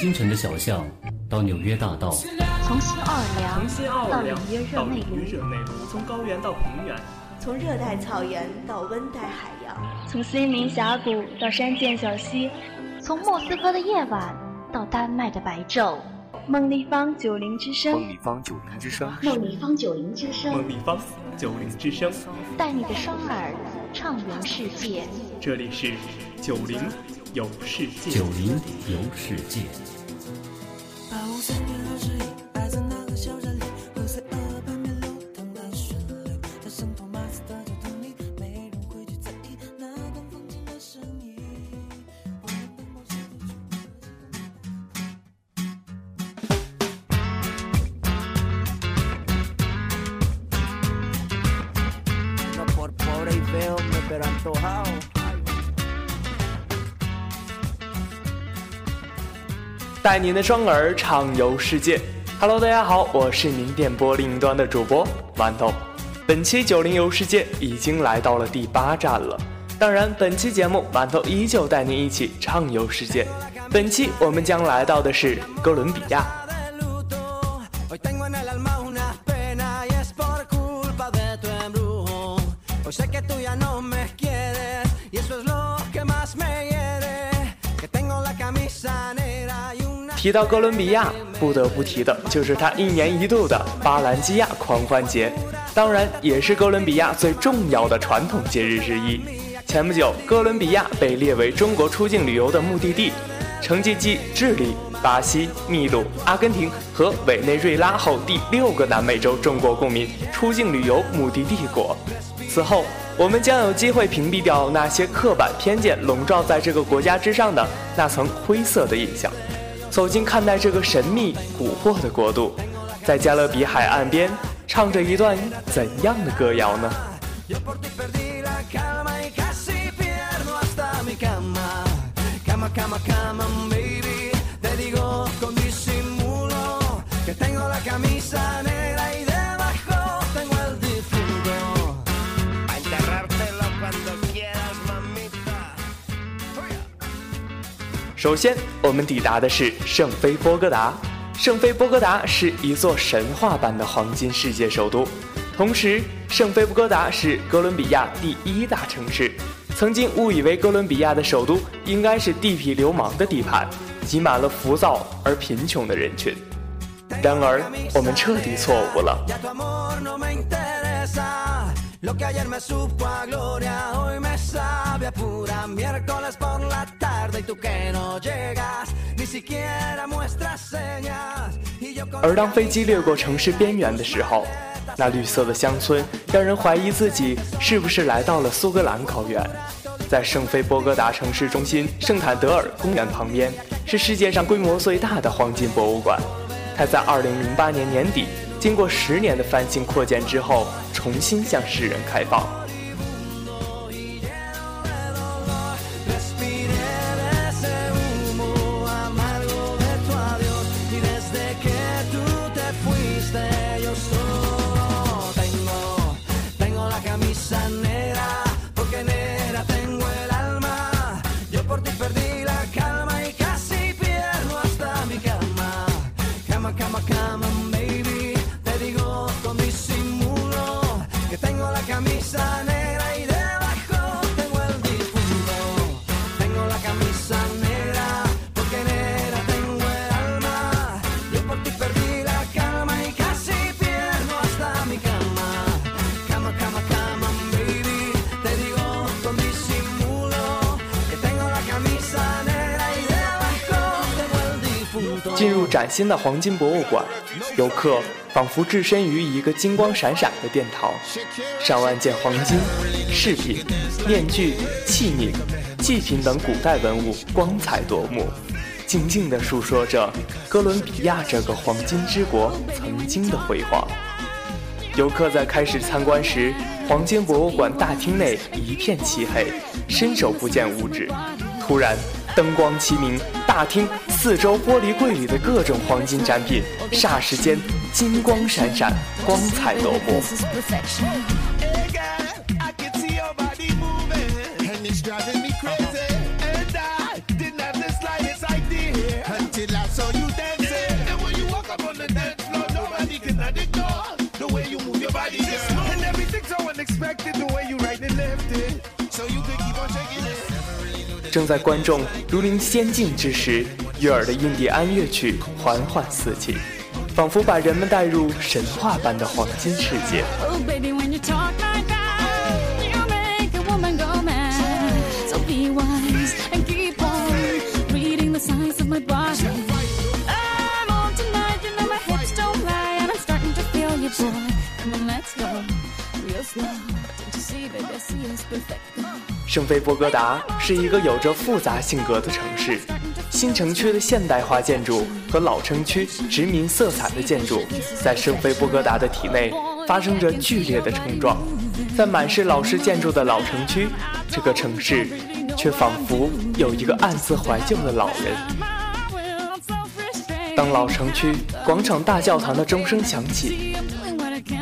京城的小巷到纽约大道，从新奥尔良到纽约热内卢，从高原到平原，从热带草原到温带海洋，从森林峡谷到山涧小溪，从莫斯科的夜晚到丹麦的白昼。梦立方九零之声，梦立方九零之声，梦立方九零之声，梦立方九零之声，带你的双耳畅游世界。这里是九零游世界，九零游世界。带您的双耳畅游世界。Hello，大家好，我是您电波另一端的主播馒头。本期九零游世界已经来到了第八站了。当然，本期节目馒头依旧带您一起畅游世界。本期我们将来到的是哥伦比亚。提到哥伦比亚，不得不提的就是它一年一度的巴兰基亚狂欢节，当然也是哥伦比亚最重要的传统节日之一。前不久，哥伦比亚被列为中国出境旅游的目的地，成绩继智利、巴西、秘鲁、阿根廷和委内瑞拉后第六个南美洲中国公民出境旅游目的地国。此后，我们将有机会屏蔽掉那些刻板偏见笼罩在这个国家之上的那层灰色的印象。走进看待这个神秘蛊惑的国度，在加勒比海岸边唱着一段怎样的歌谣呢？首先，我们抵达的是圣菲波哥达。圣菲波哥达是一座神话般的黄金世界首都，同时，圣菲波哥达是哥伦比亚第一大城市。曾经误以为哥伦比亚的首都应该是地痞流氓的地盘，挤满了浮躁而贫穷的人群。然而，我们彻底错误了。而当飞机掠过城市边缘的时候，那绿色的乡村让人怀疑自己是不是来到了苏格兰高原。在圣菲波哥达城市中心圣坦德尔公园旁边，是世界上规模最大的黄金博物馆。它在2008年年底经过十年的翻新扩建之后，重新向世人开放。崭新的黄金博物馆，游客仿佛置身于一个金光闪闪的殿堂，上万件黄金饰品、面具、器皿、祭品等古代文物光彩夺目，静静地述说着哥伦比亚这个黄金之国曾经的辉煌。游客在开始参观时，黄金博物馆大厅内一片漆黑，伸手不见五指。突然，灯光齐明，大厅四周玻璃柜里的各种黄金展品，霎时间金光闪闪，光彩夺目。正在观众如临仙境之时，悦耳的印第安乐曲缓缓四起，仿佛把人们带入神话般的黄金世界。圣菲波哥达是一个有着复杂性格的城市，新城区的现代化建筑和老城区殖民色彩的建筑，在圣菲波哥达的体内发生着剧烈的冲撞。在满是老式建筑的老城区，这个城市却仿佛有一个暗自怀旧的老人。当老城区广场大教堂的钟声响起，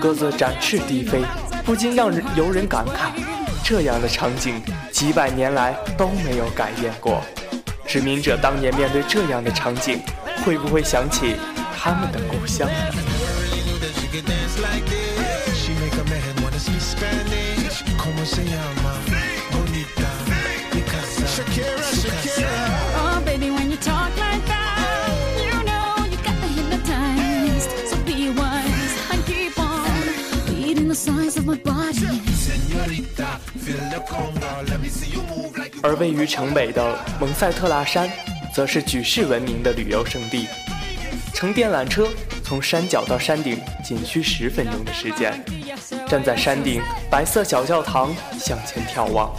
鸽子展翅低飞，不禁让人由人感慨。这样的场景几百年来都没有改变过。殖民者当年面对这样的场景，会不会想起他们的故乡呢？而位于城北的蒙塞特拉山，则是举世闻名的旅游胜地。乘电缆车从山脚到山顶仅需十分钟的时间。站在山顶白色小教堂向前眺望，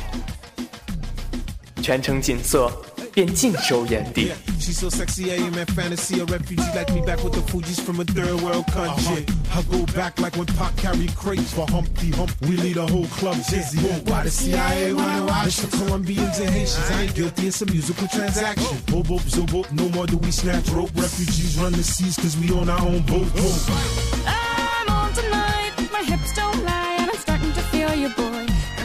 全城景色。便尽收眼底。She's so sexy, I am a fantasy. A refugee like me back with the Fuji's from a third world country. I go back like when Pop carried crates for Humpty Hump. We lead a whole club dizzy. Why the CIA wanna watch the Colombians and Haitians? I ain't guilty, it's a musical transaction. Boop, boop, zoop, boop. No more do we snatch rope. Refugees run the seas cause we own our own boat. boat.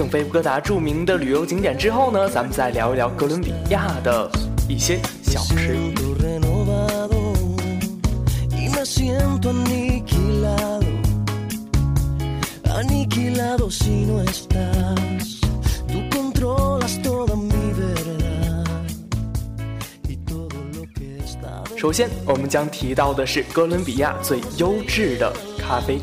圣菲波哥达著名的旅游景点之后呢，咱们再聊一聊哥伦比亚的一些小吃。首先，我们将提到的是哥伦比亚最优质的咖啡。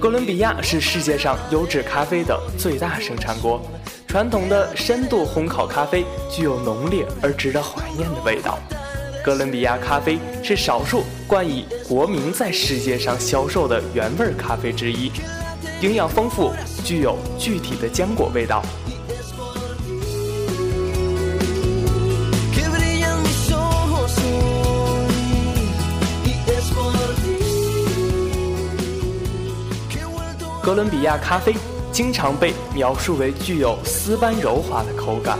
哥伦比亚是世界上优质咖啡的最大生产国，传统的深度烘烤咖啡具有浓烈而值得怀念的味道。哥伦比亚咖啡是少数冠以国名在世界上销售的原味咖啡之一，营养丰富，具有具体的坚果味道。哥伦比亚咖啡经常被描述为具有丝般柔滑的口感，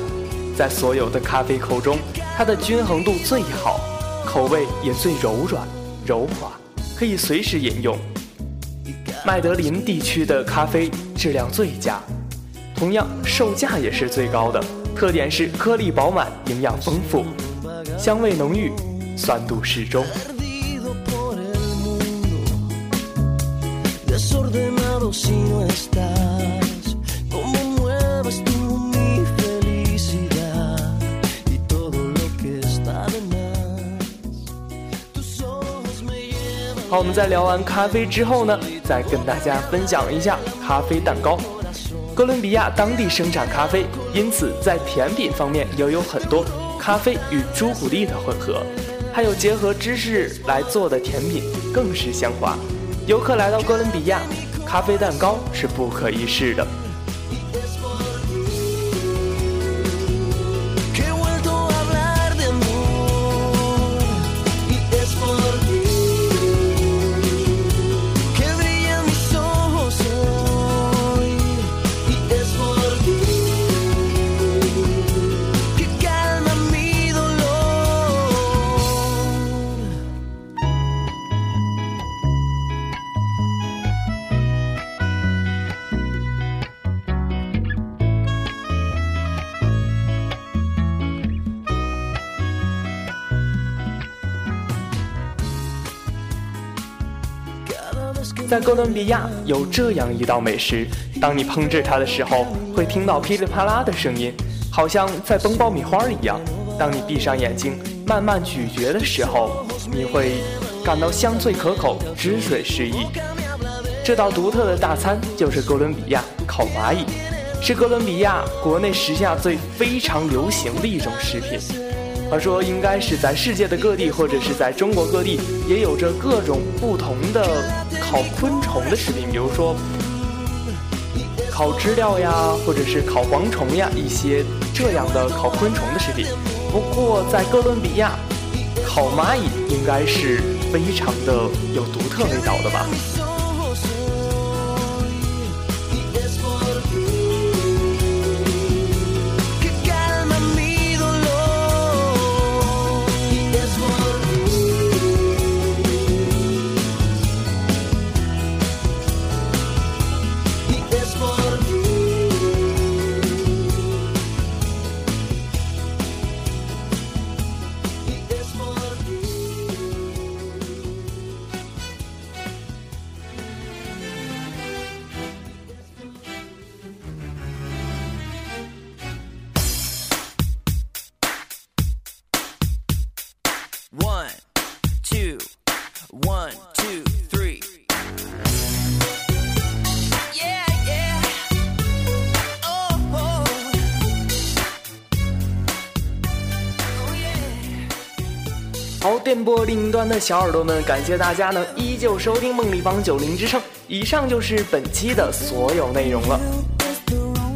在所有的咖啡口中，它的均衡度最好，口味也最柔软柔滑，可以随时饮用。麦德林地区的咖啡质量最佳，同样售价也是最高的，特点是颗粒饱满、营养丰富、香味浓郁、酸度适中。好，我们在聊完咖啡之后呢，再跟大家分享一下咖啡蛋糕。哥伦比亚当地生产咖啡，因此在甜品方面也有很多咖啡与朱古力的混合，还有结合芝士来做的甜品，更是香滑。游客来到哥伦比亚，咖啡蛋糕是不可一世的。在哥伦比亚有这样一道美食，当你烹制它的时候，会听到噼里啪啦的声音，好像在崩爆米花一样。当你闭上眼睛慢慢咀嚼的时候，你会感到香脆可口，汁水适宜。这道独特的大餐就是哥伦比亚烤蚂蚁，是哥伦比亚国内时下最非常流行的一种食品。话说，应该是在世界的各地，或者是在中国各地，也有着各种不同的烤昆虫的食品，比如说烤知了呀，或者是烤蝗虫呀，一些这样的烤昆虫的食品。不过，在哥伦比亚，烤蚂蚁应该是非常的有独特味道的吧。One, two, three. Yeah, yeah. Oh, ho yeah. 好，电波另一端的小耳朵们，感谢大家呢依旧收听梦立方九零之声。以上就是本期的所有内容了。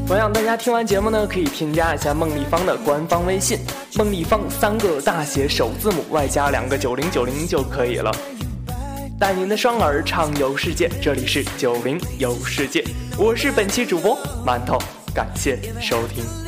同样，大家听完节目呢，可以添加一下孟丽芳的官方微信“孟丽芳”三个大写首字母外加两个九零九零就可以了。带您的双耳畅游世界，这里是九零游世界，我是本期主播馒头，感谢收听。